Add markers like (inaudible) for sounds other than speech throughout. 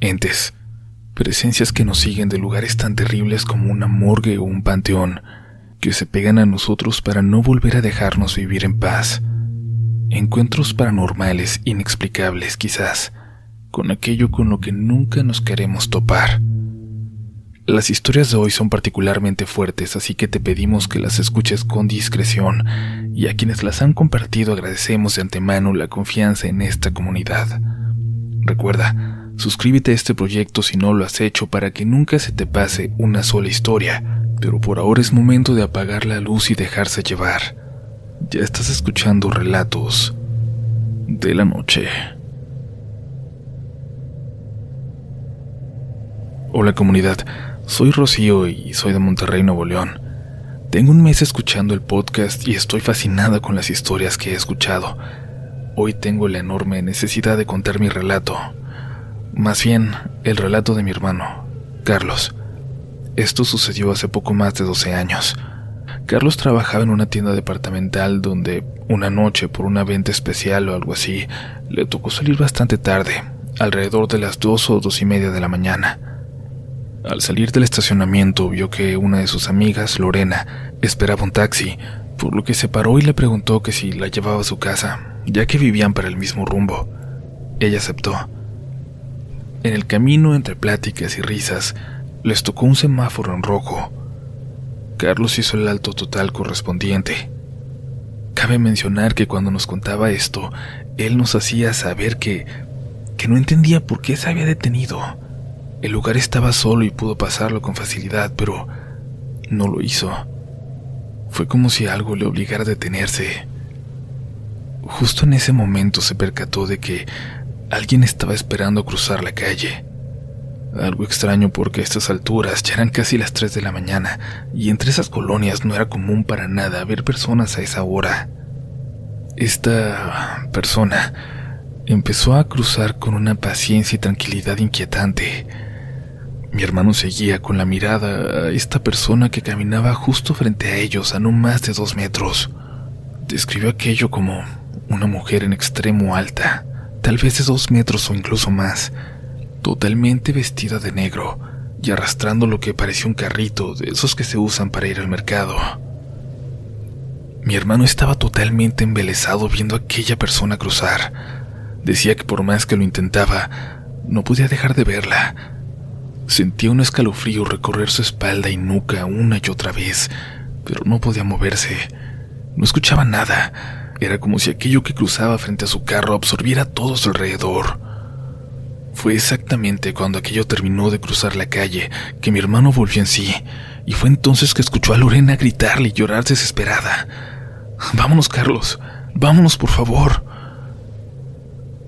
entes, presencias que nos siguen de lugares tan terribles como una morgue o un panteón, que se pegan a nosotros para no volver a dejarnos vivir en paz. Encuentros paranormales inexplicables quizás, con aquello con lo que nunca nos queremos topar. Las historias de hoy son particularmente fuertes, así que te pedimos que las escuches con discreción y a quienes las han compartido agradecemos de antemano la confianza en esta comunidad. Recuerda, suscríbete a este proyecto si no lo has hecho para que nunca se te pase una sola historia, pero por ahora es momento de apagar la luz y dejarse llevar. Ya estás escuchando relatos de la noche. Hola comunidad, soy Rocío y soy de Monterrey, Nuevo León. Tengo un mes escuchando el podcast y estoy fascinada con las historias que he escuchado. Hoy tengo la enorme necesidad de contar mi relato. Más bien, el relato de mi hermano, Carlos. Esto sucedió hace poco más de 12 años. Carlos trabajaba en una tienda departamental donde una noche por una venta especial o algo así le tocó salir bastante tarde, alrededor de las dos o dos y media de la mañana. Al salir del estacionamiento vio que una de sus amigas, Lorena, esperaba un taxi, por lo que se paró y le preguntó que si la llevaba a su casa, ya que vivían para el mismo rumbo. Ella aceptó. En el camino, entre pláticas y risas, les tocó un semáforo en rojo. Carlos hizo el alto total correspondiente. Cabe mencionar que cuando nos contaba esto, él nos hacía saber que que no entendía por qué se había detenido el lugar estaba solo y pudo pasarlo con facilidad, pero no lo hizo. Fue como si algo le obligara a detenerse. Justo en ese momento se percató de que alguien estaba esperando cruzar la calle. Algo extraño porque a estas alturas ya eran casi las 3 de la mañana y entre esas colonias no era común para nada ver personas a esa hora. Esta persona empezó a cruzar con una paciencia y tranquilidad inquietante. Mi hermano seguía con la mirada a esta persona que caminaba justo frente a ellos a no más de dos metros. Describió aquello como una mujer en extremo alta, tal vez de dos metros o incluso más, totalmente vestida de negro y arrastrando lo que parecía un carrito de esos que se usan para ir al mercado. Mi hermano estaba totalmente embelesado viendo a aquella persona cruzar. Decía que por más que lo intentaba, no podía dejar de verla Sentía un escalofrío recorrer su espalda y nuca una y otra vez, pero no podía moverse. No escuchaba nada. Era como si aquello que cruzaba frente a su carro absorbiera todo su alrededor. Fue exactamente cuando aquello terminó de cruzar la calle que mi hermano volvió en sí, y fue entonces que escuchó a Lorena gritarle y llorar desesperada. Vámonos, Carlos, vámonos, por favor.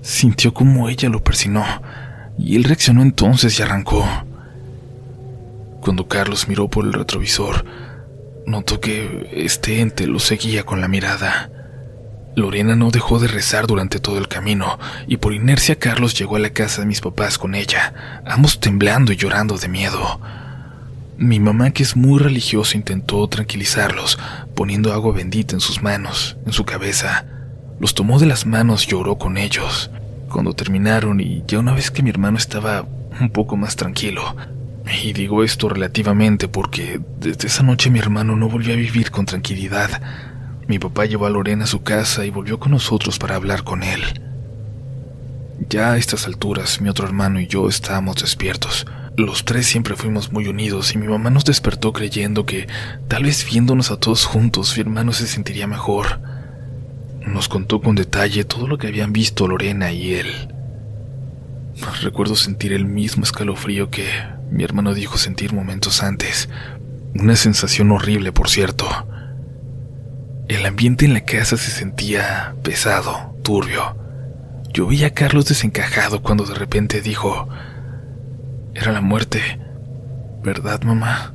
Sintió como ella lo persinó, y él reaccionó entonces y arrancó. Cuando Carlos miró por el retrovisor, notó que este ente lo seguía con la mirada. Lorena no dejó de rezar durante todo el camino, y por inercia Carlos llegó a la casa de mis papás con ella, ambos temblando y llorando de miedo. Mi mamá, que es muy religiosa, intentó tranquilizarlos, poniendo agua bendita en sus manos, en su cabeza. Los tomó de las manos y oró con ellos. Cuando terminaron y ya una vez que mi hermano estaba un poco más tranquilo, y digo esto relativamente porque desde esa noche mi hermano no volvió a vivir con tranquilidad. Mi papá llevó a Lorena a su casa y volvió con nosotros para hablar con él. Ya a estas alturas, mi otro hermano y yo estábamos despiertos. Los tres siempre fuimos muy unidos y mi mamá nos despertó creyendo que tal vez viéndonos a todos juntos mi hermano se sentiría mejor. Nos contó con detalle todo lo que habían visto Lorena y él. Recuerdo sentir el mismo escalofrío que mi hermano dijo sentir momentos antes. Una sensación horrible, por cierto. El ambiente en la casa se sentía pesado, turbio. Yo vi a Carlos desencajado cuando de repente dijo, era la muerte, ¿verdad, mamá?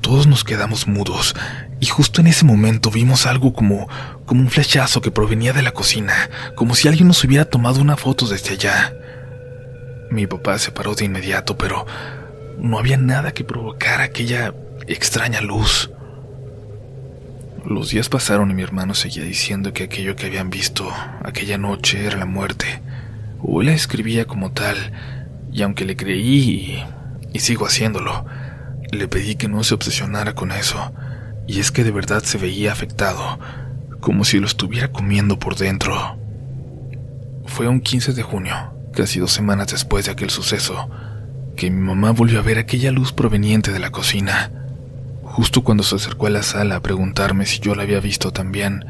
Todos nos quedamos mudos y justo en ese momento vimos algo como como un flechazo que provenía de la cocina, como si alguien nos hubiera tomado una foto desde allá. Mi papá se paró de inmediato, pero no había nada que provocara aquella extraña luz. Los días pasaron y mi hermano seguía diciendo que aquello que habían visto aquella noche era la muerte, o la escribía como tal, y aunque le creí y, y sigo haciéndolo, le pedí que no se obsesionara con eso, y es que de verdad se veía afectado, como si lo estuviera comiendo por dentro. Fue un 15 de junio, casi dos semanas después de aquel suceso, que mi mamá volvió a ver aquella luz proveniente de la cocina. Justo cuando se acercó a la sala a preguntarme si yo la había visto también,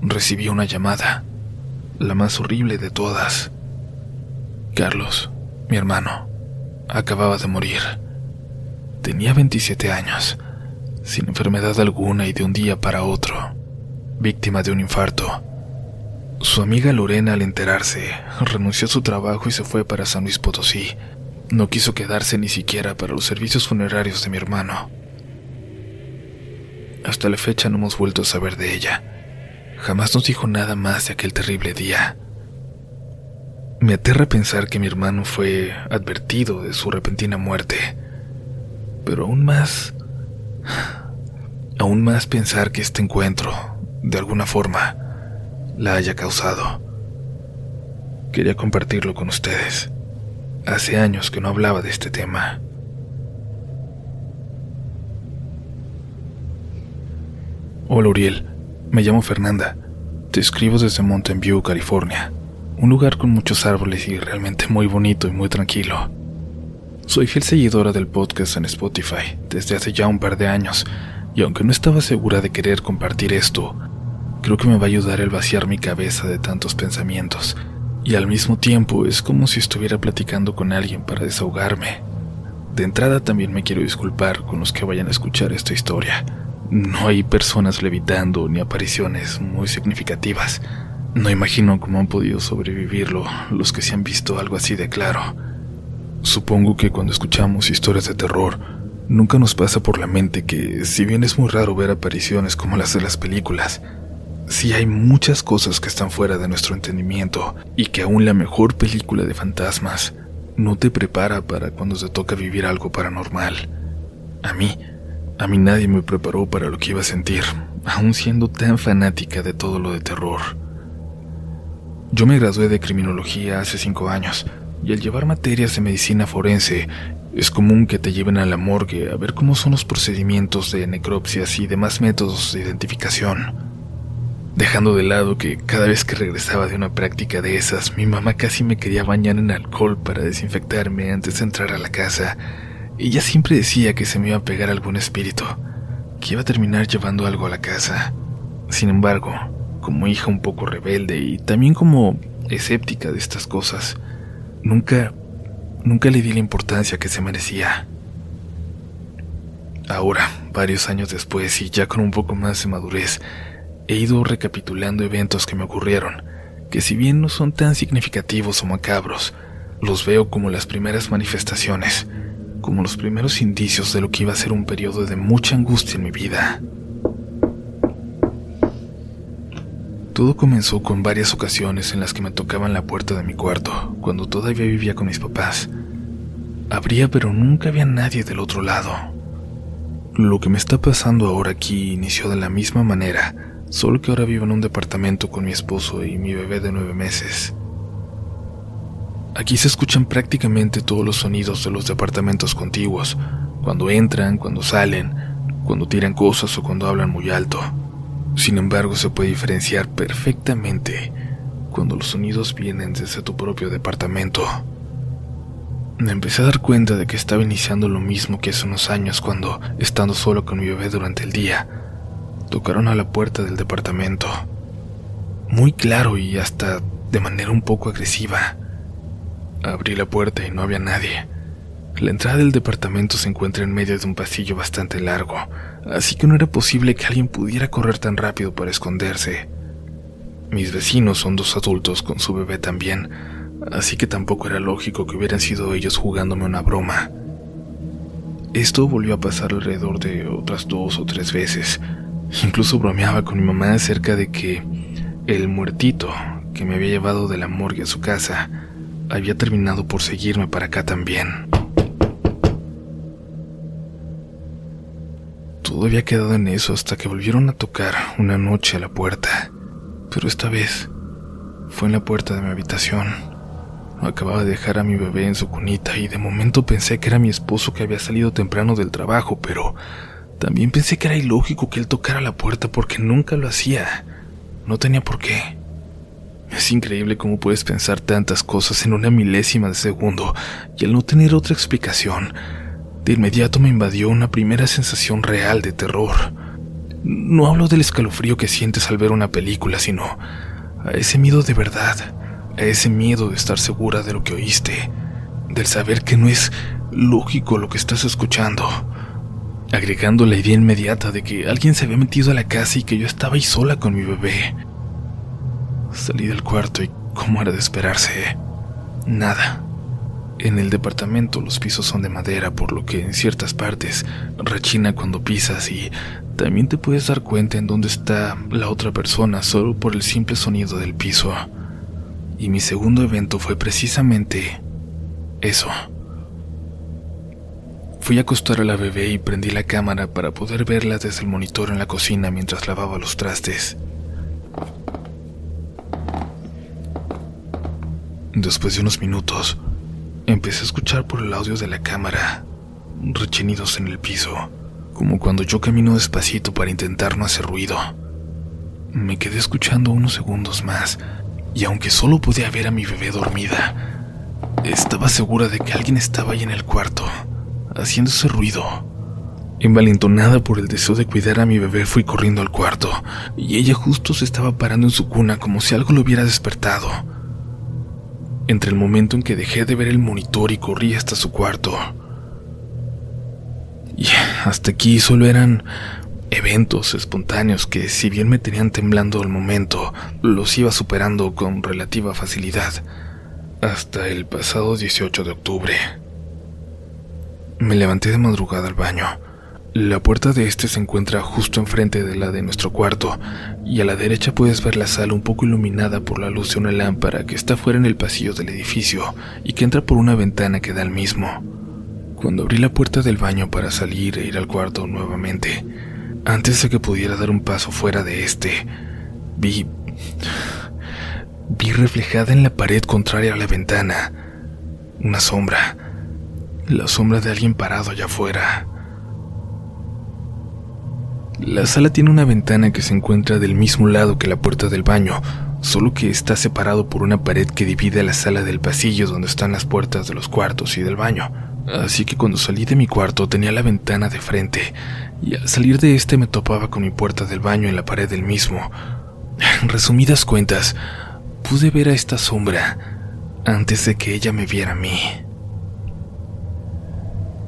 recibí una llamada, la más horrible de todas. Carlos, mi hermano, acababa de morir. Tenía 27 años, sin enfermedad alguna y de un día para otro, víctima de un infarto. Su amiga Lorena, al enterarse, renunció a su trabajo y se fue para San Luis Potosí. No quiso quedarse ni siquiera para los servicios funerarios de mi hermano. Hasta la fecha no hemos vuelto a saber de ella. Jamás nos dijo nada más de aquel terrible día. Me aterra pensar que mi hermano fue advertido de su repentina muerte. Pero aún más... Aún más pensar que este encuentro, de alguna forma, la haya causado. Quería compartirlo con ustedes. Hace años que no hablaba de este tema. Hola Uriel, me llamo Fernanda. Te escribo desde Mountain View, California. Un lugar con muchos árboles y realmente muy bonito y muy tranquilo. Soy fiel seguidora del podcast en Spotify desde hace ya un par de años, y aunque no estaba segura de querer compartir esto, creo que me va a ayudar el vaciar mi cabeza de tantos pensamientos, y al mismo tiempo es como si estuviera platicando con alguien para desahogarme. De entrada también me quiero disculpar con los que vayan a escuchar esta historia. No hay personas levitando ni apariciones muy significativas. No imagino cómo han podido sobrevivirlo los que se han visto algo así de claro. Supongo que cuando escuchamos historias de terror, nunca nos pasa por la mente que, si bien es muy raro ver apariciones como las de las películas, sí hay muchas cosas que están fuera de nuestro entendimiento y que aún la mejor película de fantasmas no te prepara para cuando se toca vivir algo paranormal. A mí, a mí nadie me preparó para lo que iba a sentir, aún siendo tan fanática de todo lo de terror. Yo me gradué de criminología hace cinco años, y al llevar materias de medicina forense, es común que te lleven a la morgue a ver cómo son los procedimientos de necropsias y demás métodos de identificación. Dejando de lado que cada vez que regresaba de una práctica de esas, mi mamá casi me quería bañar en alcohol para desinfectarme antes de entrar a la casa. Ella siempre decía que se me iba a pegar algún espíritu, que iba a terminar llevando algo a la casa. Sin embargo, como hija un poco rebelde y también como escéptica de estas cosas, Nunca, nunca le di la importancia que se merecía. Ahora, varios años después y ya con un poco más de madurez, he ido recapitulando eventos que me ocurrieron, que si bien no son tan significativos o macabros, los veo como las primeras manifestaciones, como los primeros indicios de lo que iba a ser un periodo de mucha angustia en mi vida. Todo comenzó con varias ocasiones en las que me tocaban la puerta de mi cuarto, cuando todavía vivía con mis papás. Abría pero nunca había nadie del otro lado. Lo que me está pasando ahora aquí inició de la misma manera, solo que ahora vivo en un departamento con mi esposo y mi bebé de nueve meses. Aquí se escuchan prácticamente todos los sonidos de los departamentos contiguos, cuando entran, cuando salen, cuando tiran cosas o cuando hablan muy alto. Sin embargo, se puede diferenciar perfectamente cuando los sonidos vienen desde tu propio departamento. Me empecé a dar cuenta de que estaba iniciando lo mismo que hace unos años cuando, estando solo con mi bebé durante el día, tocaron a la puerta del departamento. Muy claro y hasta de manera un poco agresiva. Abrí la puerta y no había nadie. La entrada del departamento se encuentra en medio de un pasillo bastante largo, así que no era posible que alguien pudiera correr tan rápido para esconderse. Mis vecinos son dos adultos con su bebé también, así que tampoco era lógico que hubieran sido ellos jugándome una broma. Esto volvió a pasar alrededor de otras dos o tres veces. Incluso bromeaba con mi mamá acerca de que el muertito que me había llevado de la morgue a su casa había terminado por seguirme para acá también. Todo había quedado en eso hasta que volvieron a tocar una noche a la puerta, pero esta vez fue en la puerta de mi habitación. Acababa de dejar a mi bebé en su cunita y de momento pensé que era mi esposo que había salido temprano del trabajo, pero también pensé que era ilógico que él tocara la puerta porque nunca lo hacía. No tenía por qué. Es increíble cómo puedes pensar tantas cosas en una milésima de segundo y al no tener otra explicación, de inmediato me invadió una primera sensación real de terror. No hablo del escalofrío que sientes al ver una película, sino a ese miedo de verdad, a ese miedo de estar segura de lo que oíste, del saber que no es lógico lo que estás escuchando, agregando la idea inmediata de que alguien se había metido a la casa y que yo estaba ahí sola con mi bebé. Salí del cuarto y, como era de esperarse, nada. En el departamento los pisos son de madera, por lo que en ciertas partes rechina cuando pisas y también te puedes dar cuenta en dónde está la otra persona solo por el simple sonido del piso. Y mi segundo evento fue precisamente eso. Fui a acostar a la bebé y prendí la cámara para poder verla desde el monitor en la cocina mientras lavaba los trastes. Después de unos minutos, Empecé a escuchar por el audio de la cámara rechinidos en el piso, como cuando yo camino despacito para intentar no hacer ruido. Me quedé escuchando unos segundos más, y aunque solo podía ver a mi bebé dormida, estaba segura de que alguien estaba ahí en el cuarto, haciendo ese ruido. Envalentonada por el deseo de cuidar a mi bebé, fui corriendo al cuarto, y ella justo se estaba parando en su cuna como si algo lo hubiera despertado. Entre el momento en que dejé de ver el monitor y corrí hasta su cuarto. Y hasta aquí solo eran eventos espontáneos que, si bien me tenían temblando al momento, los iba superando con relativa facilidad. Hasta el pasado 18 de octubre. Me levanté de madrugada al baño la puerta de este se encuentra justo enfrente de la de nuestro cuarto, y a la derecha puedes ver la sala un poco iluminada por la luz de una lámpara que está fuera en el pasillo del edificio y que entra por una ventana que da al mismo. Cuando abrí la puerta del baño para salir e ir al cuarto nuevamente, antes de que pudiera dar un paso fuera de este, vi. vi reflejada en la pared contraria a la ventana una sombra. La sombra de alguien parado allá afuera. La sala tiene una ventana que se encuentra del mismo lado que la puerta del baño, solo que está separado por una pared que divide la sala del pasillo donde están las puertas de los cuartos y del baño. Así que cuando salí de mi cuarto tenía la ventana de frente, y al salir de este me topaba con mi puerta del baño en la pared del mismo. En resumidas cuentas, pude ver a esta sombra antes de que ella me viera a mí.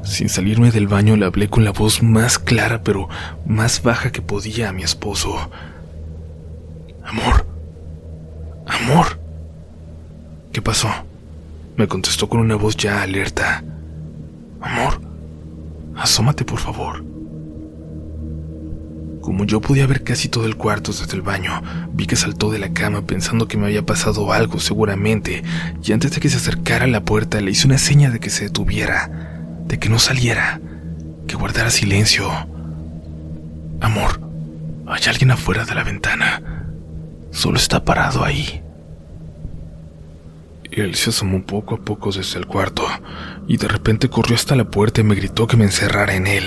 Sin salirme del baño le hablé con la voz más clara pero más baja que podía a mi esposo. Amor. Amor. ¿Qué pasó? Me contestó con una voz ya alerta. Amor, asómate por favor. Como yo podía ver casi todo el cuarto desde el baño, vi que saltó de la cama pensando que me había pasado algo seguramente, y antes de que se acercara a la puerta le hice una seña de que se detuviera de que no saliera, que guardara silencio. Amor, hay alguien afuera de la ventana. Solo está parado ahí. Él se asomó poco a poco desde el cuarto y de repente corrió hasta la puerta y me gritó que me encerrara en él.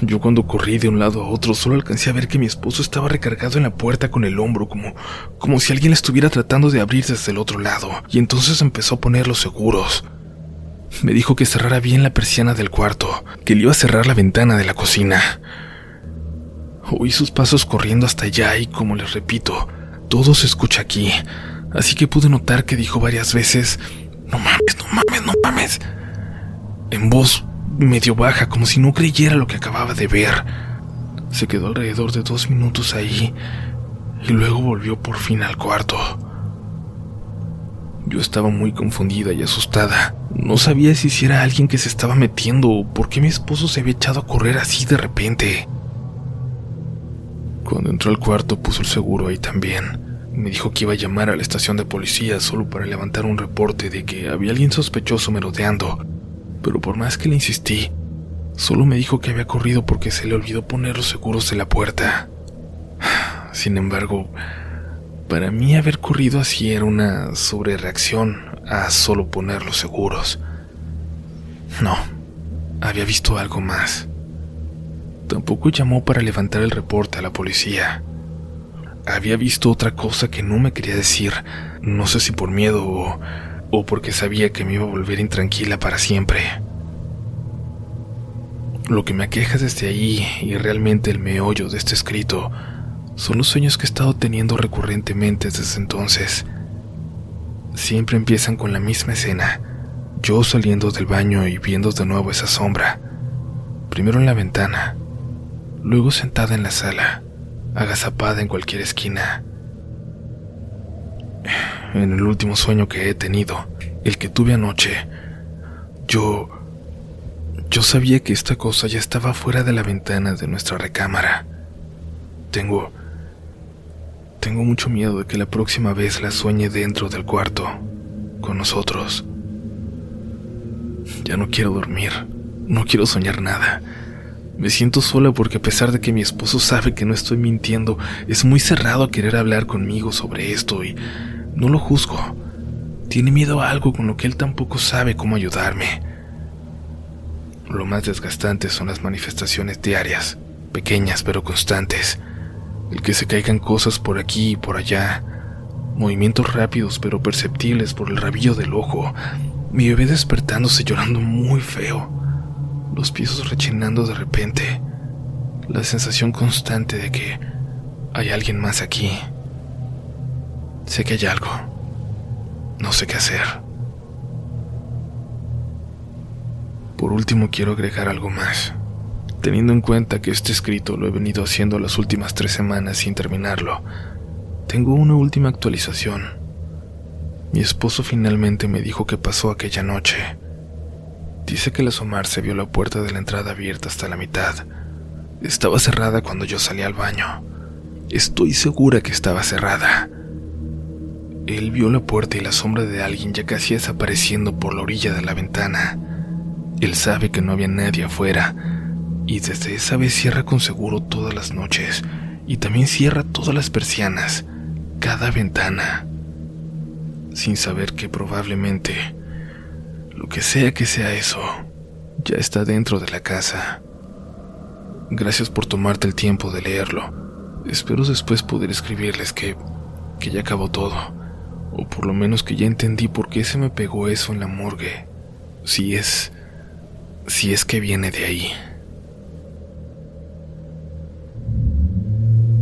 Yo cuando corrí de un lado a otro solo alcancé a ver que mi esposo estaba recargado en la puerta con el hombro como como si alguien estuviera tratando de abrir desde el otro lado y entonces empezó a poner los seguros. Me dijo que cerrara bien la persiana del cuarto, que le iba a cerrar la ventana de la cocina. Oí sus pasos corriendo hasta allá y, como les repito, todo se escucha aquí, así que pude notar que dijo varias veces, no mames, no mames, no mames, en voz medio baja, como si no creyera lo que acababa de ver. Se quedó alrededor de dos minutos ahí y luego volvió por fin al cuarto. Yo estaba muy confundida y asustada. No sabía si era alguien que se estaba metiendo o por qué mi esposo se había echado a correr así de repente. Cuando entró al cuarto puso el seguro ahí también. Me dijo que iba a llamar a la estación de policía solo para levantar un reporte de que había alguien sospechoso merodeando. Pero por más que le insistí, solo me dijo que había corrido porque se le olvidó poner los seguros de la puerta. (sighs) Sin embargo, Para mí haber corrido así era una sobrereacción a solo ponerlos seguros. No, había visto algo más. Tampoco llamó para levantar el reporte a la policía. Había visto otra cosa que no me quería decir, no sé si por miedo o, o porque sabía que me iba a volver intranquila para siempre. Lo que me aqueja desde ahí y realmente el meollo de este escrito son los sueños que he estado teniendo recurrentemente desde entonces. Siempre empiezan con la misma escena, yo saliendo del baño y viendo de nuevo esa sombra, primero en la ventana, luego sentada en la sala, agazapada en cualquier esquina. En el último sueño que he tenido, el que tuve anoche, yo yo sabía que esta cosa ya estaba fuera de la ventana de nuestra recámara. Tengo... Tengo mucho miedo de que la próxima vez la sueñe dentro del cuarto, con nosotros. Ya no quiero dormir, no quiero soñar nada. Me siento sola porque a pesar de que mi esposo sabe que no estoy mintiendo, es muy cerrado a querer hablar conmigo sobre esto y no lo juzgo. Tiene miedo a algo con lo que él tampoco sabe cómo ayudarme. Lo más desgastante son las manifestaciones diarias, pequeñas pero constantes. El que se caigan cosas por aquí y por allá. Movimientos rápidos pero perceptibles por el rabillo del ojo. Mi bebé despertándose llorando muy feo. Los pisos rechinando de repente. La sensación constante de que hay alguien más aquí. Sé que hay algo. No sé qué hacer. Por último quiero agregar algo más, teniendo en cuenta que este escrito lo he venido haciendo las últimas tres semanas sin terminarlo. Tengo una última actualización. Mi esposo finalmente me dijo qué pasó aquella noche. Dice que al asomarse vio la puerta de la entrada abierta hasta la mitad. Estaba cerrada cuando yo salí al baño. Estoy segura que estaba cerrada. Él vio la puerta y la sombra de alguien ya casi desapareciendo por la orilla de la ventana. Él sabe que no había nadie afuera y desde esa vez cierra con seguro todas las noches y también cierra todas las persianas, cada ventana, sin saber que probablemente, lo que sea que sea eso, ya está dentro de la casa. Gracias por tomarte el tiempo de leerlo. Espero después poder escribirles que, que ya acabó todo, o por lo menos que ya entendí por qué se me pegó eso en la morgue. Si es si es que viene de ahí.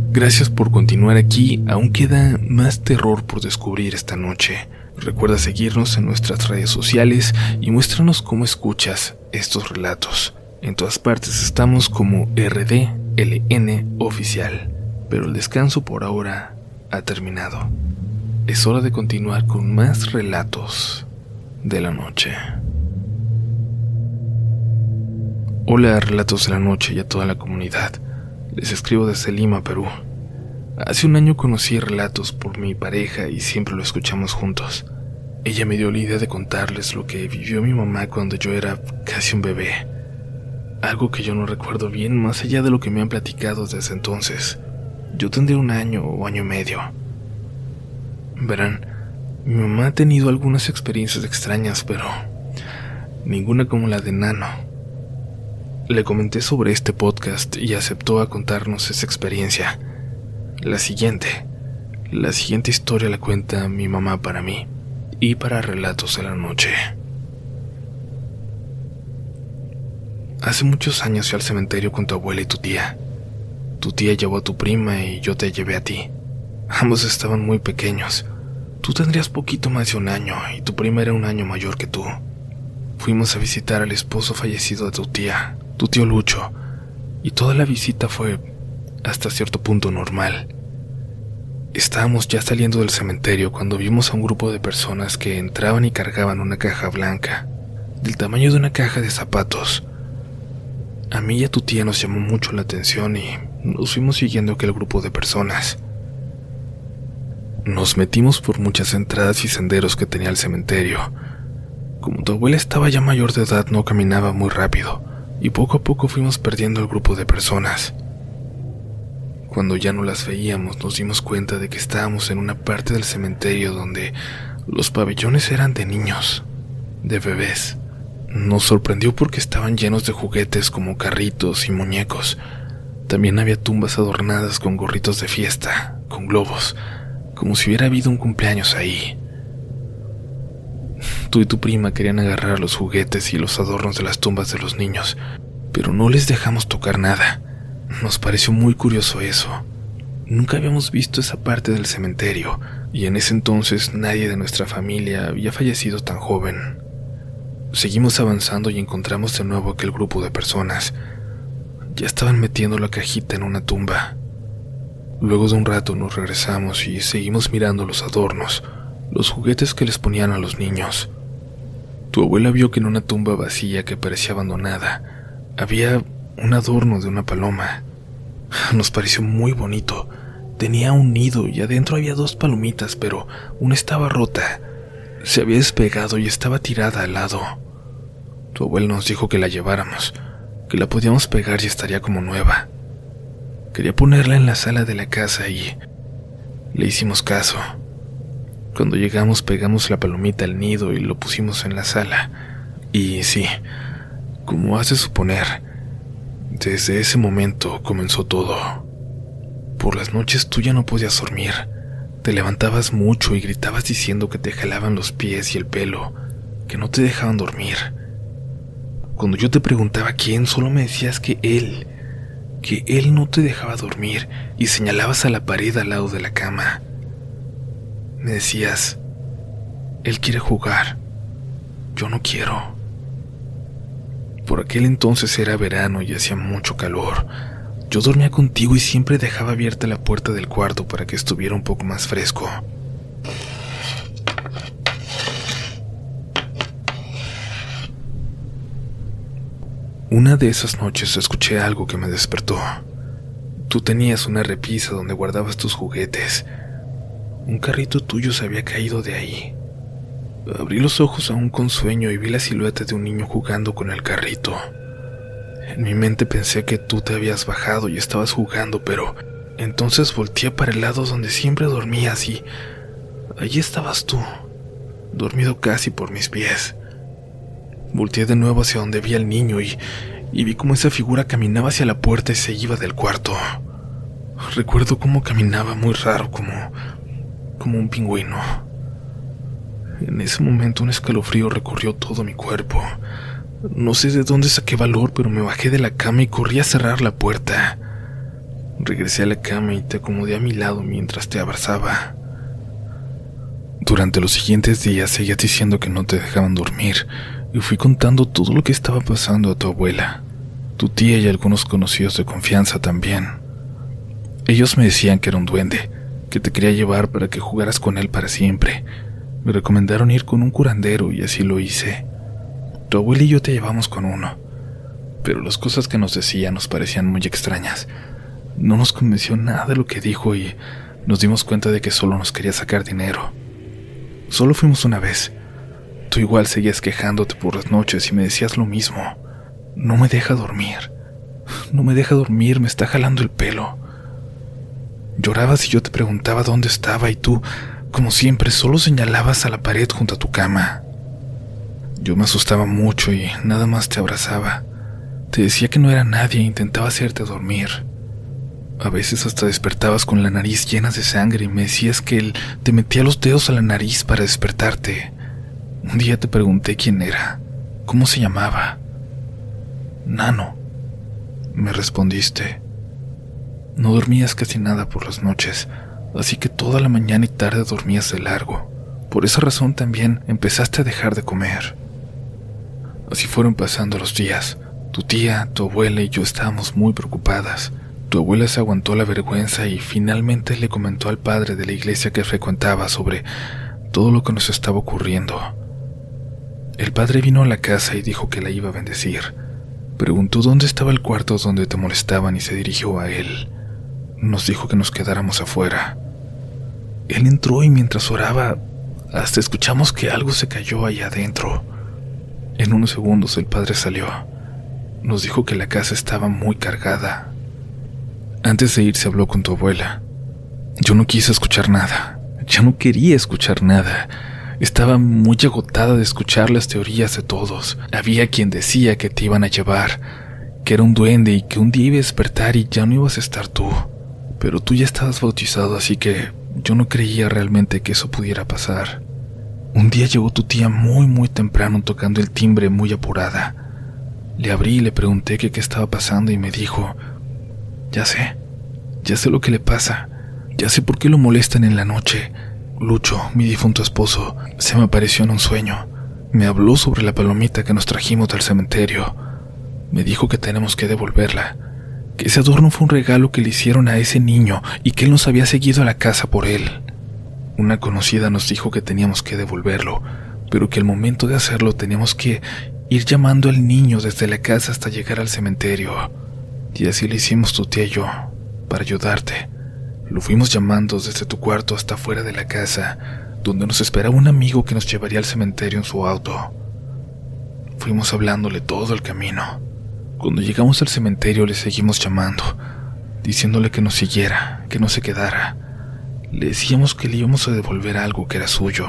Gracias por continuar aquí, aún queda más terror por descubrir esta noche. Recuerda seguirnos en nuestras redes sociales y muéstranos cómo escuchas estos relatos. En todas partes estamos como RDLN oficial, pero el descanso por ahora ha terminado. Es hora de continuar con más relatos de la noche. Hola, Relatos de la Noche y a toda la comunidad. Les escribo desde Lima, Perú. Hace un año conocí Relatos por mi pareja y siempre lo escuchamos juntos. Ella me dio la idea de contarles lo que vivió mi mamá cuando yo era casi un bebé. Algo que yo no recuerdo bien más allá de lo que me han platicado desde entonces. Yo tendría un año o año y medio. Verán, mi mamá ha tenido algunas experiencias extrañas, pero ninguna como la de Nano le comenté sobre este podcast y aceptó a contarnos esa experiencia. La siguiente, la siguiente historia la cuenta mi mamá para mí y para Relatos de la Noche. Hace muchos años fui al cementerio con tu abuela y tu tía. Tu tía llevó a tu prima y yo te llevé a ti. Ambos estaban muy pequeños. Tú tendrías poquito más de un año y tu prima era un año mayor que tú. Fuimos a visitar al esposo fallecido de tu tía, tu tío Lucho, y toda la visita fue hasta cierto punto normal. Estábamos ya saliendo del cementerio cuando vimos a un grupo de personas que entraban y cargaban una caja blanca, del tamaño de una caja de zapatos. A mí y a tu tía nos llamó mucho la atención y nos fuimos siguiendo aquel grupo de personas. Nos metimos por muchas entradas y senderos que tenía el cementerio. Como tu abuela estaba ya mayor de edad, no caminaba muy rápido y poco a poco fuimos perdiendo el grupo de personas. Cuando ya no las veíamos nos dimos cuenta de que estábamos en una parte del cementerio donde los pabellones eran de niños, de bebés. Nos sorprendió porque estaban llenos de juguetes como carritos y muñecos. También había tumbas adornadas con gorritos de fiesta, con globos, como si hubiera habido un cumpleaños ahí. Tú y tu prima querían agarrar los juguetes y los adornos de las tumbas de los niños, pero no les dejamos tocar nada. Nos pareció muy curioso eso. Nunca habíamos visto esa parte del cementerio, y en ese entonces nadie de nuestra familia había fallecido tan joven. Seguimos avanzando y encontramos de nuevo aquel grupo de personas. Ya estaban metiendo la cajita en una tumba. Luego de un rato nos regresamos y seguimos mirando los adornos, los juguetes que les ponían a los niños. Tu abuela vio que en una tumba vacía que parecía abandonada había un adorno de una paloma. Nos pareció muy bonito. Tenía un nido y adentro había dos palomitas, pero una estaba rota. Se había despegado y estaba tirada al lado. Tu abuelo nos dijo que la lleváramos, que la podíamos pegar y estaría como nueva. Quería ponerla en la sala de la casa y le hicimos caso. Cuando llegamos pegamos la palomita al nido y lo pusimos en la sala. Y sí, como hace suponer, desde ese momento comenzó todo. Por las noches tú ya no podías dormir. Te levantabas mucho y gritabas diciendo que te jalaban los pies y el pelo, que no te dejaban dormir. Cuando yo te preguntaba quién, solo me decías que él, que él no te dejaba dormir y señalabas a la pared al lado de la cama. Me decías, él quiere jugar, yo no quiero. Por aquel entonces era verano y hacía mucho calor. Yo dormía contigo y siempre dejaba abierta la puerta del cuarto para que estuviera un poco más fresco. Una de esas noches escuché algo que me despertó. Tú tenías una repisa donde guardabas tus juguetes. Un carrito tuyo se había caído de ahí. Abrí los ojos aún con sueño y vi la silueta de un niño jugando con el carrito. En mi mente pensé que tú te habías bajado y estabas jugando, pero entonces volteé para el lado donde siempre dormías y allí estabas tú, dormido casi por mis pies. Volteé de nuevo hacia donde vi al niño y, y vi cómo esa figura caminaba hacia la puerta y se iba del cuarto. Recuerdo cómo caminaba muy raro, como, como un pingüino. En ese momento un escalofrío recorrió todo mi cuerpo. No sé de dónde saqué valor, pero me bajé de la cama y corrí a cerrar la puerta. Regresé a la cama y te acomodé a mi lado mientras te abrazaba. Durante los siguientes días seguías diciendo que no te dejaban dormir y fui contando todo lo que estaba pasando a tu abuela, tu tía y algunos conocidos de confianza también. Ellos me decían que era un duende, que te quería llevar para que jugaras con él para siempre, me recomendaron ir con un curandero y así lo hice. Tu abuela y yo te llevamos con uno, pero las cosas que nos decía nos parecían muy extrañas. No nos convenció nada de lo que dijo y nos dimos cuenta de que solo nos quería sacar dinero. Solo fuimos una vez. Tú igual seguías quejándote por las noches y me decías lo mismo. No me deja dormir. No me deja dormir, me está jalando el pelo. Llorabas y yo te preguntaba dónde estaba y tú como siempre, solo señalabas a la pared junto a tu cama. Yo me asustaba mucho y nada más te abrazaba. Te decía que no era nadie e intentaba hacerte dormir. A veces hasta despertabas con la nariz llena de sangre y me decías que él te metía los dedos a la nariz para despertarte. Un día te pregunté quién era, cómo se llamaba. Nano. Me respondiste. No dormías casi nada por las noches así que toda la mañana y tarde dormías de largo. Por esa razón también empezaste a dejar de comer. Así fueron pasando los días. Tu tía, tu abuela y yo estábamos muy preocupadas. Tu abuela se aguantó la vergüenza y finalmente le comentó al padre de la iglesia que frecuentaba sobre todo lo que nos estaba ocurriendo. El padre vino a la casa y dijo que la iba a bendecir. Preguntó dónde estaba el cuarto donde te molestaban y se dirigió a él. Nos dijo que nos quedáramos afuera. Él entró y mientras oraba, hasta escuchamos que algo se cayó allá adentro. En unos segundos el padre salió. Nos dijo que la casa estaba muy cargada. Antes de irse habló con tu abuela. Yo no quise escuchar nada. Ya no quería escuchar nada. Estaba muy agotada de escuchar las teorías de todos. Había quien decía que te iban a llevar, que era un duende y que un día iba a despertar y ya no ibas a estar tú. Pero tú ya estabas bautizado, así que yo no creía realmente que eso pudiera pasar. Un día llegó tu tía muy muy temprano tocando el timbre muy apurada. Le abrí y le pregunté qué estaba pasando y me dijo, ya sé, ya sé lo que le pasa, ya sé por qué lo molestan en la noche. Lucho, mi difunto esposo, se me apareció en un sueño. Me habló sobre la palomita que nos trajimos del cementerio. Me dijo que tenemos que devolverla, que ese adorno fue un regalo que le hicieron a ese niño y que él nos había seguido a la casa por él. Una conocida nos dijo que teníamos que devolverlo, pero que al momento de hacerlo teníamos que ir llamando al niño desde la casa hasta llegar al cementerio. Y así lo hicimos tu tía y yo, para ayudarte. Lo fuimos llamando desde tu cuarto hasta fuera de la casa, donde nos esperaba un amigo que nos llevaría al cementerio en su auto. Fuimos hablándole todo el camino. Cuando llegamos al cementerio le seguimos llamando, diciéndole que nos siguiera, que no se quedara. Le decíamos que le íbamos a devolver algo que era suyo.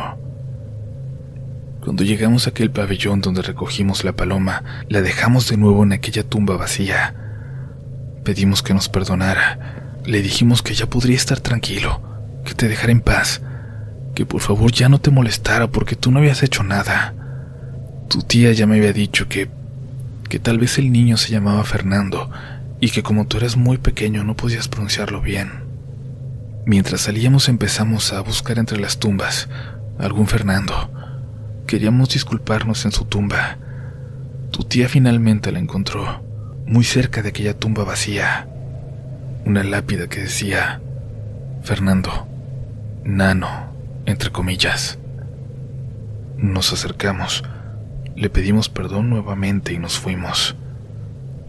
Cuando llegamos a aquel pabellón donde recogimos la paloma, la dejamos de nuevo en aquella tumba vacía. Pedimos que nos perdonara. Le dijimos que ya podría estar tranquilo, que te dejara en paz, que por favor ya no te molestara porque tú no habías hecho nada. Tu tía ya me había dicho que que tal vez el niño se llamaba Fernando y que como tú eres muy pequeño no podías pronunciarlo bien. Mientras salíamos empezamos a buscar entre las tumbas algún Fernando. Queríamos disculparnos en su tumba. Tu tía finalmente la encontró, muy cerca de aquella tumba vacía. Una lápida que decía, Fernando, nano, entre comillas. Nos acercamos, le pedimos perdón nuevamente y nos fuimos.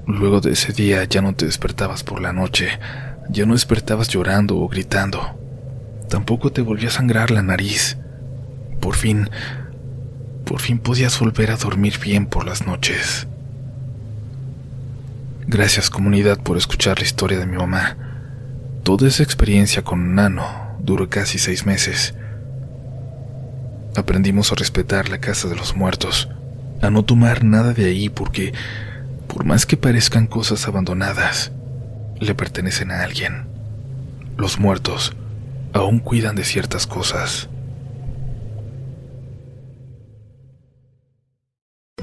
Luego de ese día ya no te despertabas por la noche, ya no despertabas llorando o gritando. Tampoco te volvió a sangrar la nariz. Por fin, por fin podías volver a dormir bien por las noches. Gracias comunidad por escuchar la historia de mi mamá. Toda esa experiencia con Nano duró casi seis meses. Aprendimos a respetar la casa de los muertos, a no tomar nada de ahí porque, por más que parezcan cosas abandonadas, le pertenecen a alguien. Los muertos aún cuidan de ciertas cosas.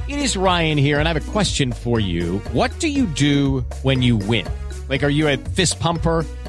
It is Ryan here and I have a question for you. What do you do when you win? Like are you a fist pumper?